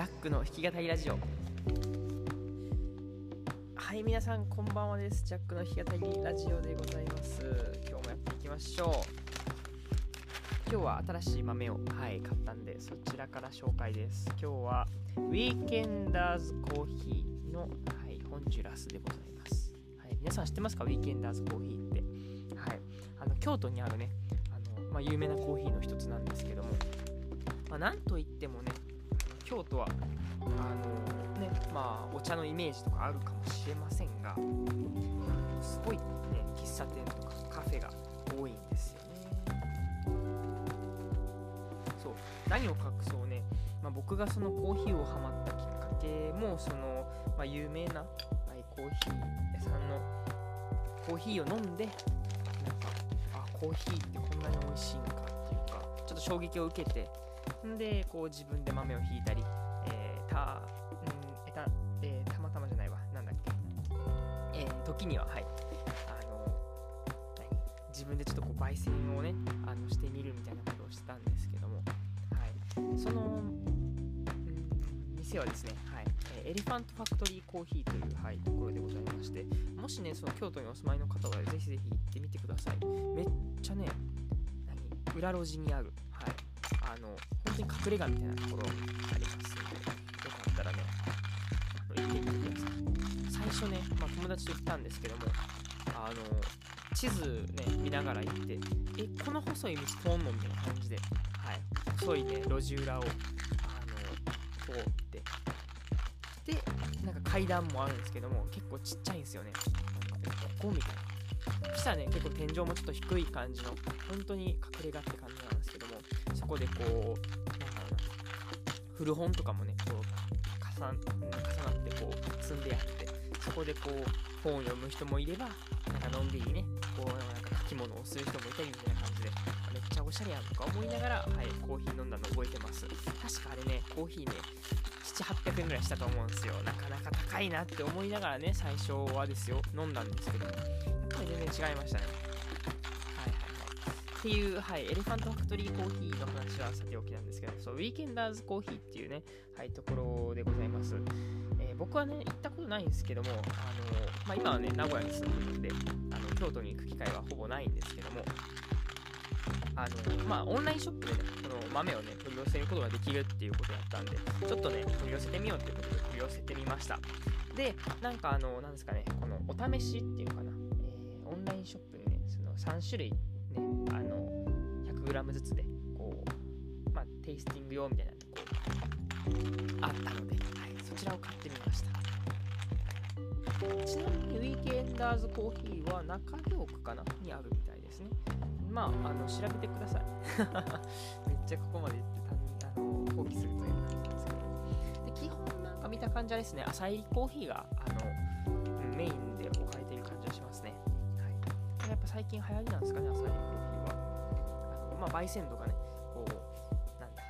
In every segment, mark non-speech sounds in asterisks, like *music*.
ジャックの弾き語りラジオ。はい皆さんこんばんはです。ジャックの弾き語りラジオでございます。今日もやっていきましょう。今日は新しい豆をはい買ったんでそちらから紹介です。今日はウィーケンダーズコーヒーの、はい、ホンジュラスでございます。はい皆さん知ってますか？ウィーケンダーズコーヒーって。はいあの京都にあるねあの、まあ、有名なコーヒーの一つなんですけども。まあ、なんといってもね京都はあのねまあお茶のイメージとかあるかもしれませんがすごいね喫茶店とかカフェが多いんですよね。そう。何を隠そうね、まあ、僕がそのコーヒーをハマったきっかけもその、まあ、有名な、はい、コーヒー屋さんのコーヒーを飲んでなんかあコーヒーってこんなに美味しいのかっていうかちょっと衝撃を受けてでこう自分で豆をひいたり、えー、た、うんえたえ、たまたまじゃないわ。なんだっけ、えー、時にははい。あの自分でちょっとこう焙煎をねあのしてみるみたいなことをしてたんですけども、はい、その、店はですね、はい。エレファントファクトリーコーヒーという、はい、ところでございまして。もしねその京都にお住まいの方はぜひぜひ行ってみてください。めっちゃね何？裏路地にある。あの本当に隠れ家みたいなところありますのでよかったらね行ってみてください。最初ね、まあ、友達と行ったんですけどもあの地図ね見ながら行ってえこの細い道通んのみたいな感じで、はい、細いね路地裏をあの通って。でなんか階段もあるんですけども結構ちっちゃいんですよね。なんかここみたいな。そしたらね結構天井もちょっと低い感じの本当に隠れ家って感じなんですけどもそこでこう古本とかもねこう重なってこう積んであってそこでこう本を読む人もいればなんかのんびりねこうなんか書き物をする人もいたりみたいな感じでめっちゃおしゃれやんとか思いながら、はい、コーヒー飲んだの覚えてます。確かあれねコーヒーね7800円ぐらいしたと思うんですよ。なかなか高いなって思いながらね最初はですよ飲んだんですけどやっぱり全然違いましたね。っていう、はい、エレファントファクトリーコーヒーの話はさておきなんですけど、そう、ウィーケンダーズコーヒーっていうね、はい、ところでございます。えー、僕はね、行ったことないんですけども、あのまあ、今はね、名古屋に住んでるんで、あの京都に行く機会はほぼないんですけども、あのまあ、オンラインショップでね、この豆をね、取り寄せることができるっていうことだったんで、ちょっとね、取り寄せてみようっていうことで取り寄せてみました。で、なんかあの、なんですかね、このお試しっていうのかな、えー、オンラインショップにね、その3種類ね、あの、100g ずつで、こう、まあ、テイスティング用みたいなこう、あったので、はい、そちらを買ってみました。ちなみにウィーケンダーズコーヒーは中京区かなにあるみたいですね。まあ、あの調べてください。*laughs* めっちゃここまで言ってあの放棄するという感じなんですけど。で基本なんか見た感じはですね、浅いコーヒーがあのメイン最近流行りなんですかね、浅いコーヒーは。あのまあ、焙煎度がね、こう、なんだ、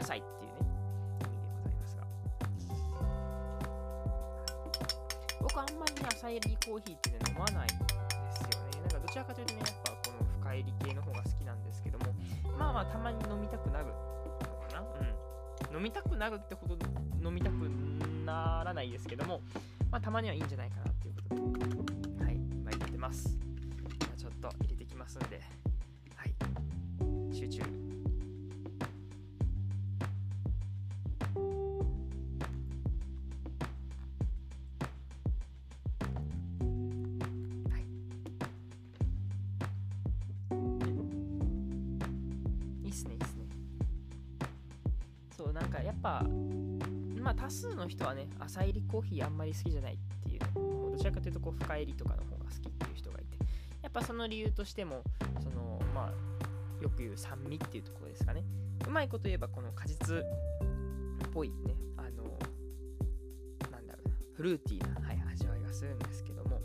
浅いっていうね、意味でございますが。僕あんまりね、浅いコーヒーってね、飲まないんですよねなんかどちらかというとね、やっぱこの深入り系の方が好きなんですけども、まあまあたまに飲みたくなるのかなうん。飲みたくなるってほど飲みたくならないですけども、まあたまにはいいんじゃないかなっていうことで、ます。ちょっと入れてきますんで、はい、集中。なんかやっぱ、まあ多数の人はね、朝入りコーヒーあんまり好きじゃないっていう、どちらかというとこう深入りとかの方が好きっていう人がいて、やっぱその理由としても、その、まあ、よく言う酸味っていうところですかね。うまいこと言えばこの果実っぽいね、あの、なんだろうな、フルーティーな、はい、味わいがするんですけども、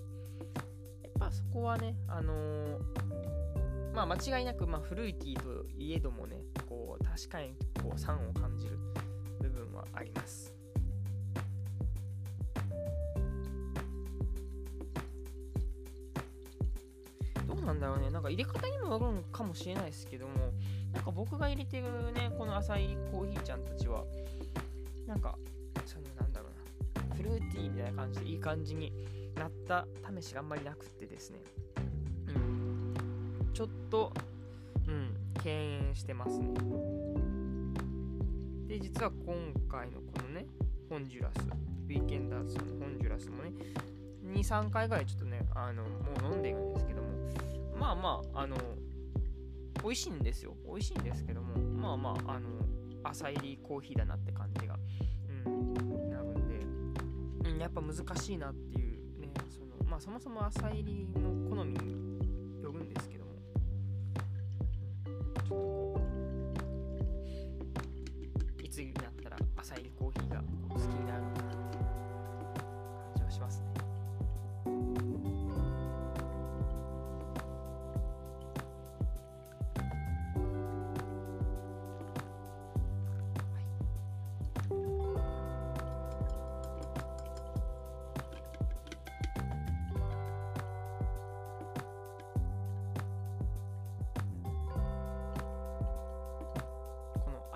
やっぱそこはね、あの、まあ間違いなく、まあ、フルーティーといえどもね、こう確かにこう酸を感じる部分はあります。なんだろうね。なんか入れ方にもよるのかもしれないですけども、なんか僕が入れてるねこの浅いコーヒーちゃんたちはなんかそのなんだろうなフルーティーみたいな感じでいい感じになった試しがあんまりなくってですね。うん。ちょっとうん敬遠してますね。で実は今回のこのねホンジュラスウィーケンダーズのホンジュラスもね23回ぐらいちょっとねあのもう飲んでるんですけどまあまああの美味しいんですよ。美味しいんですけどもまあまああの浅入りコーヒーだなって感じが、うん、なるんで、うん、やっぱ難しいなっていうねそのまあそもそも浅入りの好み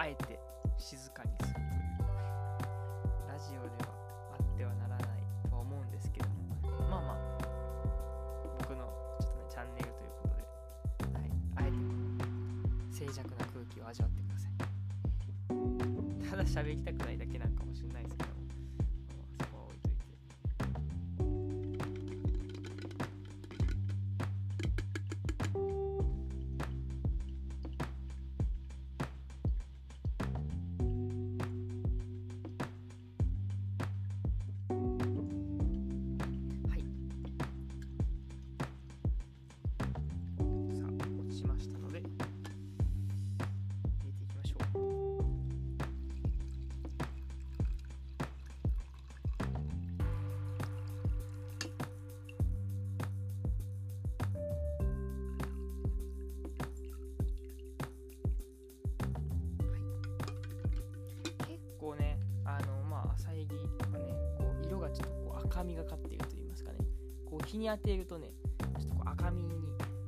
あえて静かにするという。ラジオではあってはならないとは思うんですけども。まあまあ。僕のちょっとねチャンネルということで、はい、あえて静寂な空気を味わってください。ただ喋りたく赤みがかっていると言いますかね、こう日に当てるとね、ちょっとこう赤みに、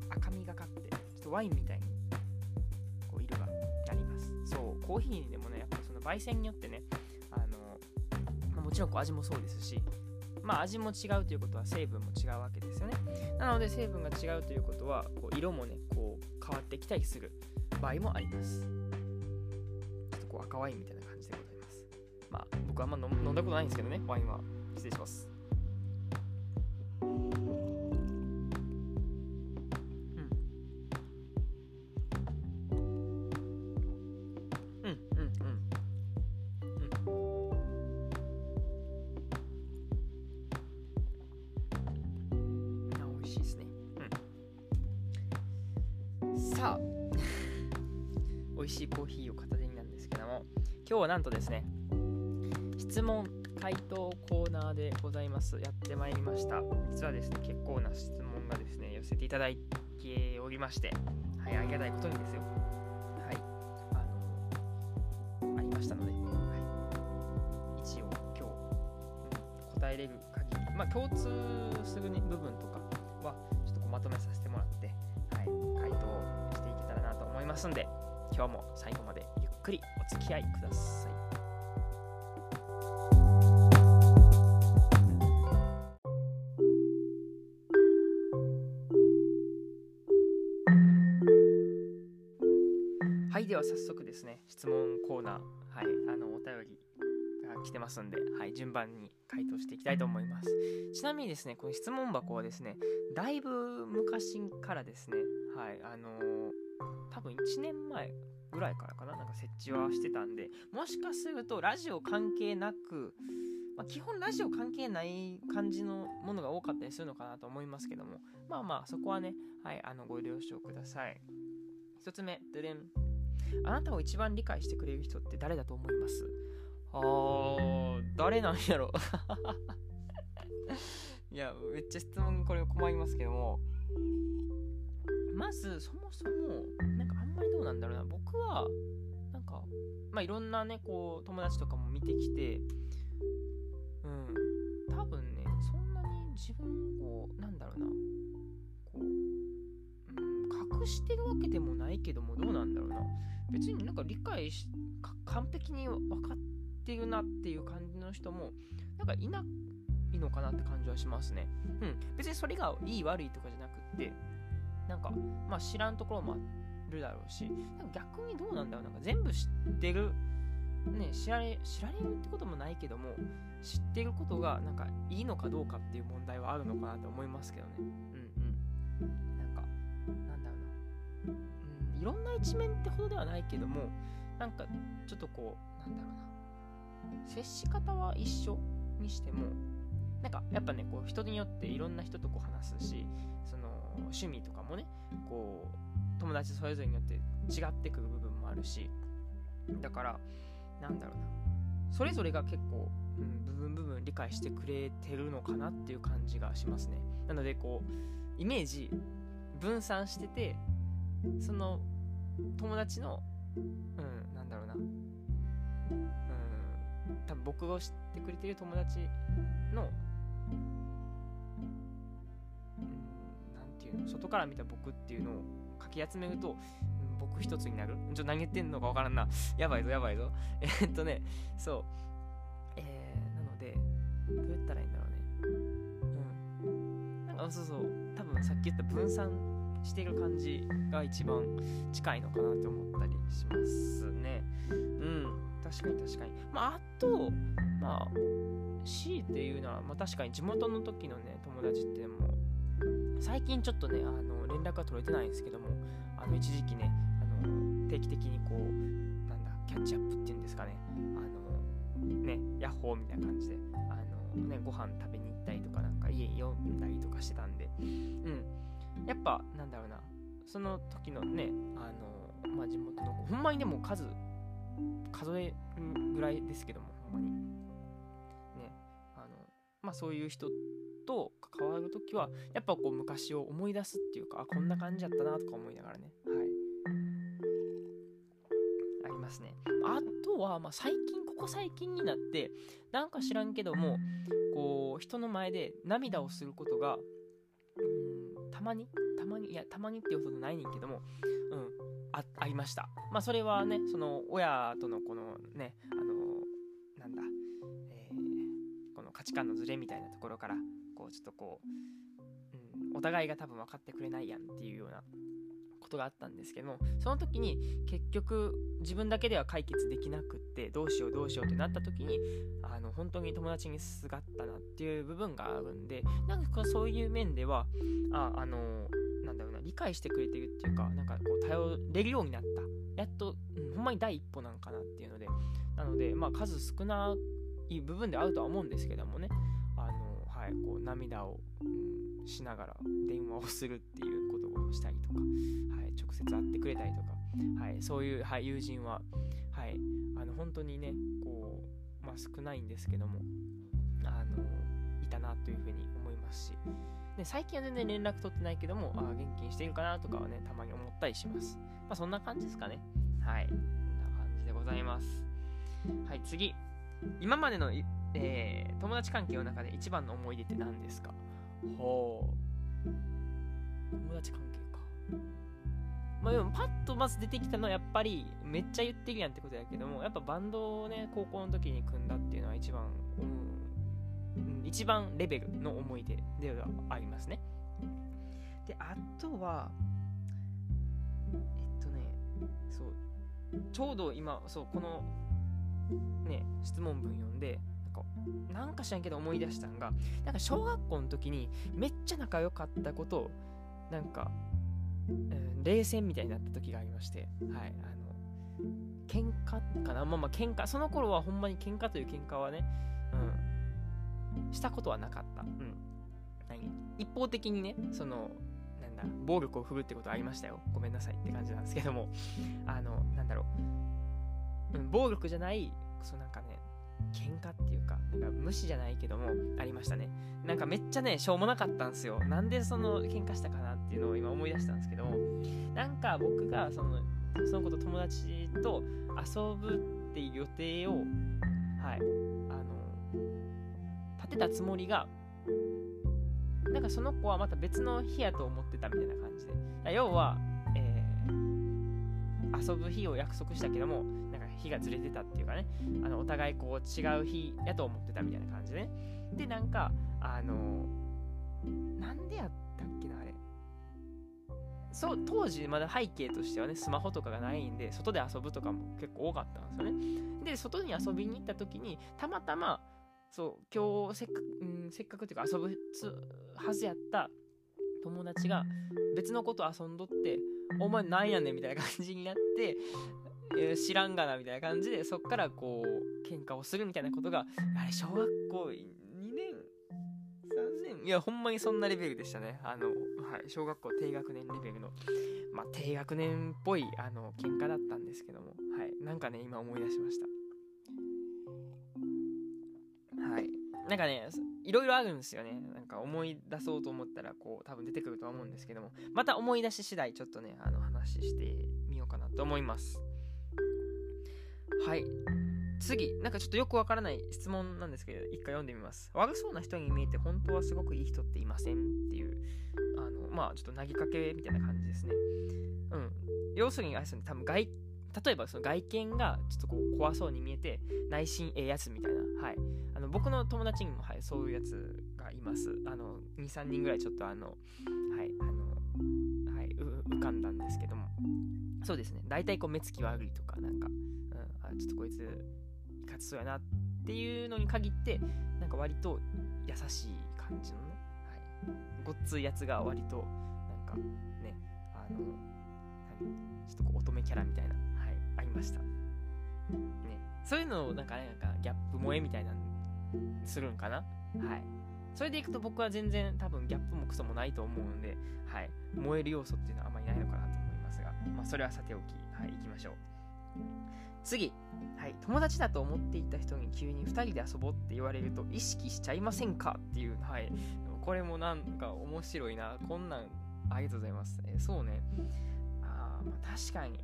赤みがかって、ちょっとワインみたいに、こう色がなります。そう、コーヒーにでもね、やっぱその焙煎によってね、あの、まあもちろんこう味もそうですし、まあ味も違うということは成分も違うわけですよね。なので成分が違うということは、こう色もね、こう変わってきたりする場合もあります。ちょっとこう赤ワインみたいな感じでございます。まあ僕はあんま飲飲んだことないんですけどね、ワインは。失礼します。さあ、美味しいコーヒーを片手になん。ですけども、今日はなん。とですね、質問ざいます。やってまいりました。実はですね、結構な質問がですね、寄せていただいておりまして、はい、ありがたいことにですよ。はい、あの、ありましたので、はい、一応今日、うん答えれる限り、まあ共通する、ね、部分とかは、ちょっとこうまとめさせてもらって、はい、回答していけたらなと思いますんで、今日も最後までゆっくりお付き合いください。早速ですね、質問コーナー、はい、あの、お便りが来てますんで、はい、順番に回答していきたいと思います。ちなみにですね、この質問箱はですね、だいぶ昔からですね、はい、あのー多分1年前ぐらいからかな、なんか設置はしてたんで、もしかするとラジオ関係なく、まあ、基本ラジオ関係ない感じのものが多かったりするのかなと思いますけども、まあまあ、そこはね、はい、あの、ご了承ください。一つ目、ドゥレン。あなたを一番理解してくれる人って誰だと思います？あー、誰なんやろ？*laughs* いや、めっちゃ質問これ困りますけども、まず、そもそも、なんかあんまりどうなんだろうな。僕は、なんか、まあいろんなね、こう、友達とかも見てきて、うん、多分ね、そんなに自分を、なんだろうな、こう、うん、隠してるわけでもないけどもどうなんだろうな。別になんか理解し完璧に分かってるなっていう感じの人もなんかいないのかなって感じはしますね。うん。別にそれがいい悪いとかじゃなくってなんかまあ知らんところもあるだろうし逆にどうなんだろう。なんか全部知ってる。ね、知られ知られるってこともないけども知ってることがなんかいいのかどうかっていう問題はあるのかなと思いますけどね。うんうん、いろんな一面ってほどではないけどもなんかちょっとこうなんだろうな接し方は一緒にしてもなんかやっぱねこう人によっていろんな人とこう話すしその趣味とかもねこう友達それぞれによって違ってくる部分もあるしだからなんだろうなそれぞれが結構、うん、部分部分理解してくれてるのかなっていう感じがしますね。なのでこうイメージ分散しててその友達のうんなんだろうなうん多分僕を知ってくれてる友達のうんなんていうの外から見た僕っていうのをかき集めると僕一つになる？ちょっと何言ってんのかわからんな。やばいぞ、やばいぞ。えー、っとね、そう。えー、なので、どうやったらいいんだろうね。うん。なんか、そうそう。多分さっき言った分散してる感じが一番近いのかなって思ったりしますね。うん。確かに確かに。まあ、あと、まあ、C っていうのは、まあ確かに地元の時のね、友達ってもう最近ちょっとね、あの、連絡が取れてないんですけども、あの、一時期ね、あの定期的にこうなんだキャッチアップっていうんですかねあのねヤッホーみたいな感じであのねご飯食べに行ったりとかなんか家読んだりとかしてたんでうんやっぱなんだろうな。その時のねあのまあ地元のほんまにでも数数えるぐらいですけどもほんまに。ねあのまあそういう人と関わるときはやっぱこう昔を思い出すっていうかあこんな感じだったなとか思いながらね。はい。ありますね。あとは、まあ、最近、ここ最近になって、なんか知らんけども、こう、人の前で涙をすることが、たまに、たまに、いや、たまにっていうほどないねんけども、うん、あ、ありました。まあ、それはね、その、親とのこのね、あのー、なんだ、えー、この価値観のズレみたいなところから、こう、ちょっとこう、うん、お互いが多分分かってくれないやんっていうようなことがあったんですけどもその時に結局自分だけでは解決できなくってどうしようどうしようってなった時にあの本当に友達にすがったなっていう部分があるんでなんかそういう面ではああのなんだろうな理解してくれてるっていうかなんかこう頼れるようになった。やっと、うん、ほんまに第一歩なんかなっていうのでなのでまあ数少ない部分であるとは思うんですけどもね。あのはいこう涙を、うん、しながら電話をするっていうことをしたりとかはい直接会ってくれたりとか、はい、そういう、はい、友人は、はい、あの本当にねこう、まあ、少ないんですけどもあのいたなというふうに思いますしで最近は全然連絡取ってないけどもあ元気にしてるかなとかはねたまに思ったりします、まあ、そんな感じですかね。はいこんな感じでございます。はい次。今までの、えー、友達関係の中で一番の思い出って何ですか？ほう友達関係か。まあ、でもパッとまず出てきたのはやっぱりめっちゃ言ってるやんってことやけどもやっぱバンドをね高校の時に組んだっていうのは一番、うん、一番レベルの思い出ではありますね。であとはえっとねそうちょうど今そうこのね質問文読んでかなんか知らんけど思い出したんがなんか小学校の時にめっちゃ仲良かったことをなんかうん、冷戦みたいになった時がありまして、はい、あの、喧嘩かな？まあまあ喧嘩、その頃はほんまに喧嘩という喧嘩はね、うん、したことはなかった。うん。何？一方的にね、その、なんだ、暴力を振るってことはありましたよ。ごめんなさいって感じなんですけども、あの、なんだろう、うん、暴力じゃない、そうなんかね、喧嘩っていうか、なんか無視じゃないけども、ありましたね。なんかめっちゃね、しょうもなかったんですよ。なんでその喧嘩したかなっていうのを今思い出したんですけども、なんか僕がその、その子と友達と遊ぶっていう予定を、はい、あの、立てたつもりが、なんかその子はまた別の日やと思ってたみたいな感じで。要は、え遊ぶ日を約束したけども日がずれてたっていうかねあのお互いこう違う日やと思ってたみたいな感じでね。でなんかあのなんでやったっけなあれ。そう当時まだ背景としてはねスマホとかがないんで外で遊ぶとかも結構多かったんですよね。で外に遊びに行った時にたまたまそう今日せっかく、うん、せっかくっていうか遊ぶはずやった友達が別のこと遊んどってお前なんやねんみたいな感じになって、知らんがなみたいな感じでそっからこう喧嘩をするみたいなことがあれ小学校2年3年いやほんまにそんなレベルでしたね。あの、はい、小学校低学年レベルのまあ低学年っぽいあの喧嘩だったんですけども。はいなんかね今思い出しました。はいなんかねいろいろあるんですよね。なんか思い出そうと思ったらこう多分出てくるとは思うんですけども。また思い出し次第ちょっとねあの話してみようかなと思います。はい。次なんかちょっとよくわからない質問なんですけど一回読んでみます。悪そうな人に見えて本当はすごくいい人っていませんっていうあのまあちょっと投げかけみたいな感じですね。うん。要するにあれですね多分外例えばその外見がちょっとこう怖そうに見えて内心ええやつみたいな、はい、あの僕の友達にも、はい、そういうやつがいます。あの23人ぐらいちょっとあのはいあのはい浮かんだんですけども。そうですね。大体こう目つき悪いとかなんか、ちょっとこいついかつそうやなっていうのに限ってなんか割と優しい感じのね、はい、ごっついやつが割となんかねあのちょっとこう乙女キャラみたいなはいありました。ね、そういうのをなんかね、なんかギャップ萌えみたいなするんかな？はい。それでいくと僕は全然多分ギャップもクソもないと思うんで、はい。燃える要素っていうのはあまりないのかなと思いますが、まあそれはさておき、はい、行きましょう。次、はい、友達だと思っていた人に急に2人で遊ぼうって言われると意識しちゃいませんか？っていう、はい、これもなんか面白いな。こんなん、ありがとうございます。えー、そうね。あまあ確かに。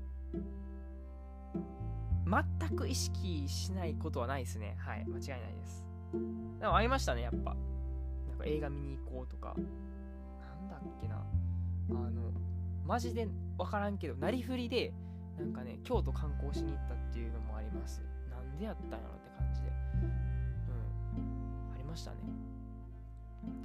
全く意識しないことはないですね。はい、間違いないです。でもありましたね、やっぱ。なんか映画見に行こうとか。なんだっけな。あの、マジでわからんけど、なりふりで、なんかね、京都観光しに行ったっていうのもあります。なんでやったんやろって感じで。うん。ありましたね。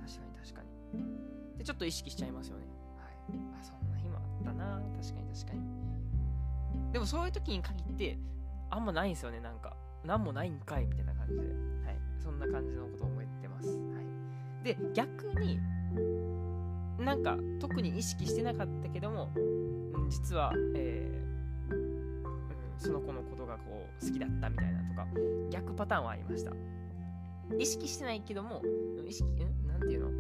確かに確かに。で、ちょっと意識しちゃいますよね。はい。あ、そんな日もあったな。確かに確かに。でもそういう時に限って、あんまないんですよね、なんか。なんもないんかいみたいな感じで。はい。そんな感じのことを思ってます。はい。で、逆に、なんか特に意識してなかったけども、うん、実は、えー、うん、その子のことがこう好きだったみたいなとか、逆パターンはありました。意識してないけども、意識、ん？なんていうの、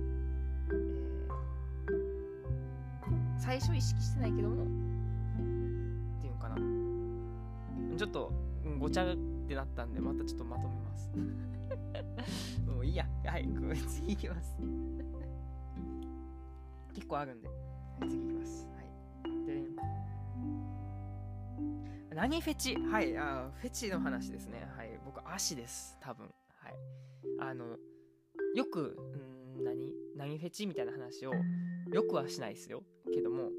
えー、最初意識してないけどもっていうかな、ちょっと、ごちゃってなったんで、またちょっとまとめます。*laughs* もういいや。はい、次いきます。結構あるんで、次いきます。何フェチ？はい、あフェチの話ですね。はい、僕、足です。多分。はい。あの、よく、ん何？何フェチみたいな話をよくはしないですよ。けども、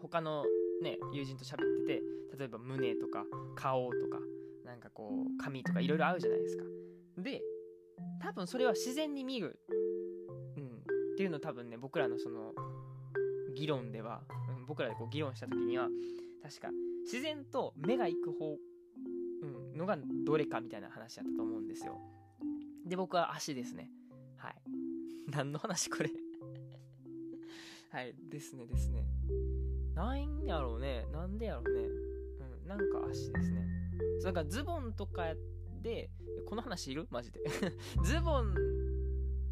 他のね、友人と喋ってて、例えば胸とか顔とか、なんかこう、髪とかいろいろ合うじゃないですか。で、多分それは自然に見る。うん。っていうの多分ね、僕らのその、議論では、うん、僕らでこう議論した時には、確か、自然と目が行く方、うん、のがどれかみたいな話だったと思うんですよ。で、僕は足ですね。はい。*laughs* 何の話これ *laughs* はい、ですねですね。ないんやろうね。なんでやろうね。うん、なんか足ですね。なんかズボンとかで、この話いる？マジで。*laughs* ズボン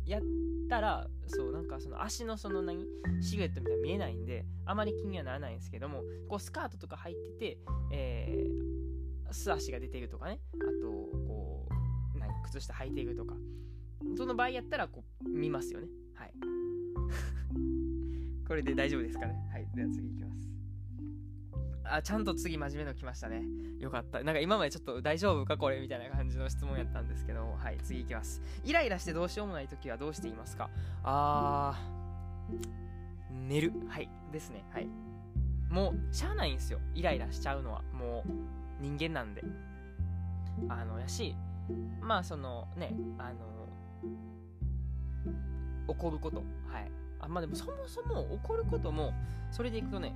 やったら、そう、なんかその足のその何、シルエットみたいな見えないんで、あまり気にはならないんですけども、こうスカートとか入ってて、えー、素足が出ているとかね、あと、こう、何、靴下履いているとか、その場合やったら、こう、見ますよね。はい。*laughs* これで大丈夫ですかねはい。では次いきます。あ、ちゃんと次真面目の来ましたね。よかった。なんか今までちょっと大丈夫かこれみたいな感じの質問やったんですけど、はい、次いきます。イライラしてどうしようもない時はどうしていますか？あー、寝る。はい。ですね。はい。もうしゃあないんですよイライラしちゃうのはもう人間なんであのやしまあそのねあの怒ることはいあまあでもそもそも怒ることもそれでいくとね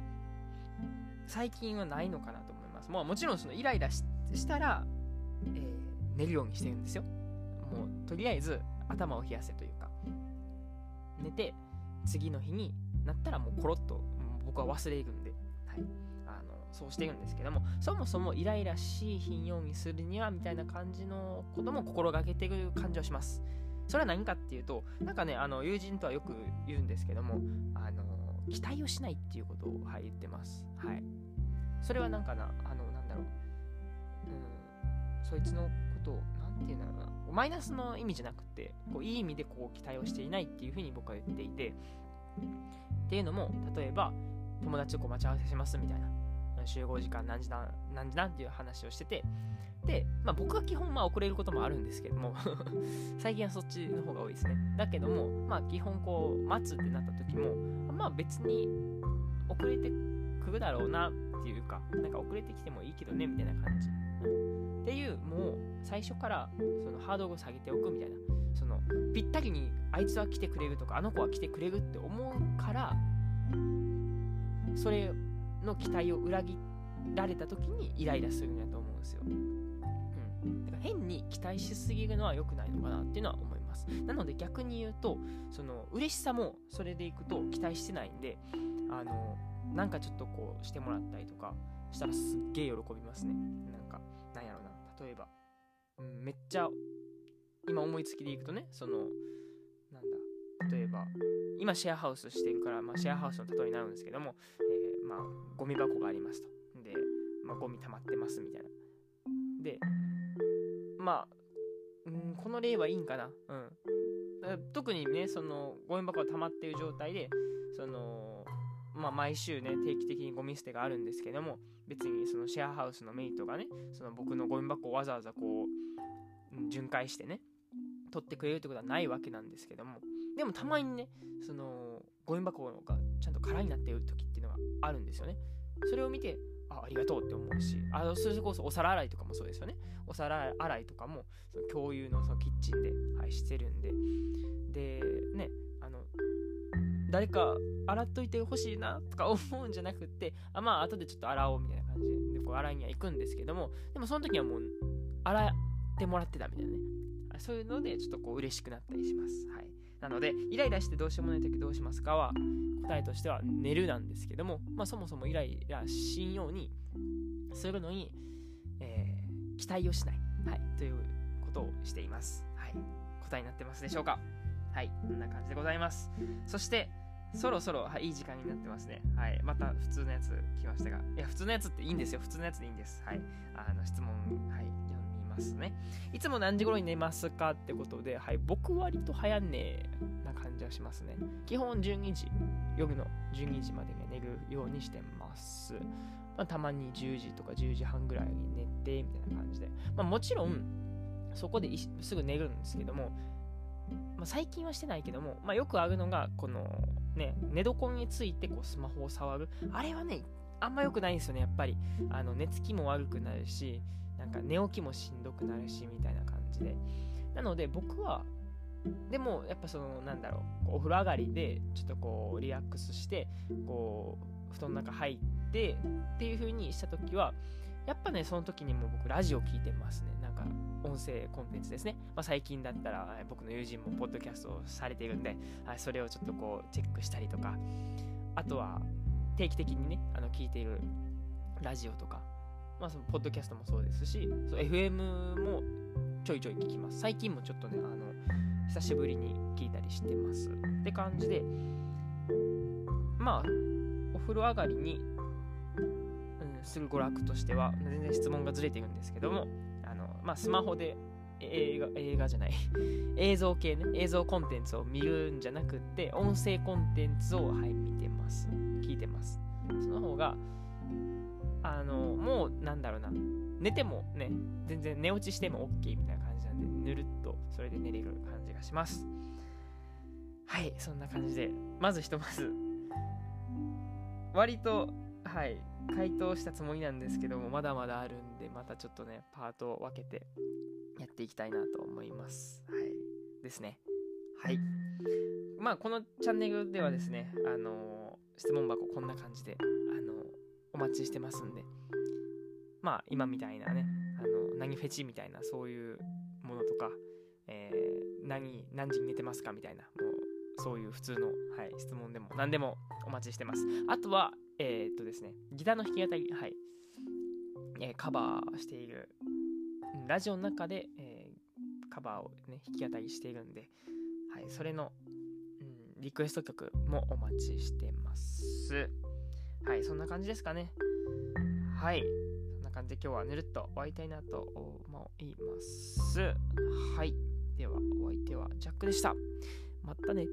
最近はないのかなと思います。もうもちろんそのイライラしたら、えー、寝るようにしてるんですよ。もうとりあえず頭を冷やせというか。寝て次の日になったらもうコロッと僕は忘れるんで、はい、あのそうしてるんですけども。そもそもイライラしひんようにするにはみたいな感じのことも心がけてる感じはします。それは何かっていうとなんかねあの友人とはよく言うんですけどもあの期待をしないっていうことを、はい、言ってます。はい。それはなんかなあのなんだろう。うん。そいつのことを何て言うんだろうな。マイナスの意味じゃなくてこういい意味でこう期待をしていないっていうふうに僕は言っていて。っていうのも例えば友達とこう待ち合わせしますみたいな。集合時間何時だ何時なんっていう話をしてて、まあ、僕は基本まあ遅れることもあるんですけども *laughs* 最近はそっちの方が多いですねだけどもまあ基本こう待つってなった時もまあ別に遅れてくるだろうなっていうかなんか遅れてきてもいいけどねみたいな感じっていうもう最初からそのハードルを下げておくみたいなそのぴったりにあいつは来てくれるとかあの子は来てくれるって思うからそれの期待を裏切られた時にイライラするんだと思うんですよ。変に期待しすぎるのは良くないのかなっていうのは思います。なので逆に言うとその嬉しさもそれでいくと期待してないんであのなんかちょっとこうしてもらったりとかしたらすっげえ喜びますね。なんかなんやろな例えば、うん、めっちゃ今思いつきでいくとねそのなんだ例えば今シェアハウスしてるから、まあ、シェアハウスの例えになるんですけども、えー、まあゴミ箱がありますとで、まあ、ゴミ溜まってますみたいなでまあ、うん、この例はいいんかな。うん。特にねそのゴミ箱が溜まっている状態でそのまあ、毎週ね定期的にゴミ捨てがあるんですけども別にそのシェアハウスのメイトがねその僕のゴミ箱をわざわざこう巡回してね取ってくれるってことはないわけなんですけどもでもたまにねそのゴミ箱がちゃんと空になっている時っていうのがあるんですよね。それを見てあありがとうって思うしあそれこそお皿洗いとかもそうですよねお皿洗いとかもその共有のそのキッチンで、はい、してるんででねあの誰か洗っといてほしいなとか思うんじゃなくってあまあ後でちょっと洗おうみたいな感じででこう洗いには行くんですけどもでもその時はもう洗ってもらってたみたいなねそういうのでちょっとこう嬉しくなったりします。はい。なので、イライラしてどうしようもない時どうしますかは、答えとしては寝るなんですけども、まあそもそもイライラしんようにするのに、えー、期待をしない。はい。ということをしています。はい。答えになってますでしょうかはい。こんな感じでございます。そして、そろそろ、はい、いい時間になってますね。はい。また普通のやつ来ましたが。いや、普通のやつっていいんですよ。普通のやつでいいんです。はい。あの、質問、はい。ますね。いつも何時頃に寝ますかってことで、はい、僕割と早寝な感じはしますね。基本12時、夜の12時までね、寝るようにしてます。まあ、たまに10時とか10時半ぐらいに寝て、みたいな感じで。まあ、もちろん、そこですぐ寝るんですけども、まあ、最近はしてないけども、まあ、よくあるのが、この、ね、寝床についてこうスマホを触る。あれはね、あんま良くないんですよね、やっぱり。あの寝つきも悪くなるし、なんか寝起きもしんどくなるしみたいな感じで。なので僕はでもやっぱそのなんだろうお風呂上がりでちょっとこうリラックスしてこう布団の中入ってっていう風にした時はやっぱねその時にも僕ラジオ聞いてますね。なんか音声コンテンツですね、まあ、最近だったら僕の友人もポッドキャストをされているんでそれをちょっとこうチェックしたりとか。あとは定期的にねあの聞いているラジオとか。まあ、そのポッドキャストもそうですし、FM もちょいちょい聞きます。最近もちょっとね、あの、久しぶりに聞いたりしてます。って感じで、まあ、お風呂上がりに、うん、する娯楽としては、全然質問がずれてるんですけども、あの、まあ、スマホで映画、映画じゃない *laughs* 映像系ね、映像コンテンツを見るんじゃなくて、音声コンテンツを、はい、見てます。聞いてます。その方が、あのもうなんだろうな。寝てもね全然寝落ちしても OK みたいな感じなんでぬるっとそれで寝れる感じがします。はいそんな感じで。まずひとまず割とはい回答したつもりなんですけどもまだまだあるんでまたちょっとねパートを分けてやっていきたいなと思います。はいですね。はい。まあこのチャンネルではですねあの質問箱こんな感じであのお待ちしてますんで。まあ今みたいなねあの何フェチみたいなそういうものとか、えー、何何時に寝てますかみたいなもうそういう普通の、はい、質問でも何でもお待ちしてます。あとはえー、っとですねギターの弾き語りはい、えー、カバーしているラジオの中で、えー、カバーをね弾き語りしているんで、はい、それの、うん、リクエスト曲もお待ちしてます。はいそんな感じですかねはいそんな感じで今日はぬるっと終わりたいなと思います。はい。では、お相手はジャックでした。またね。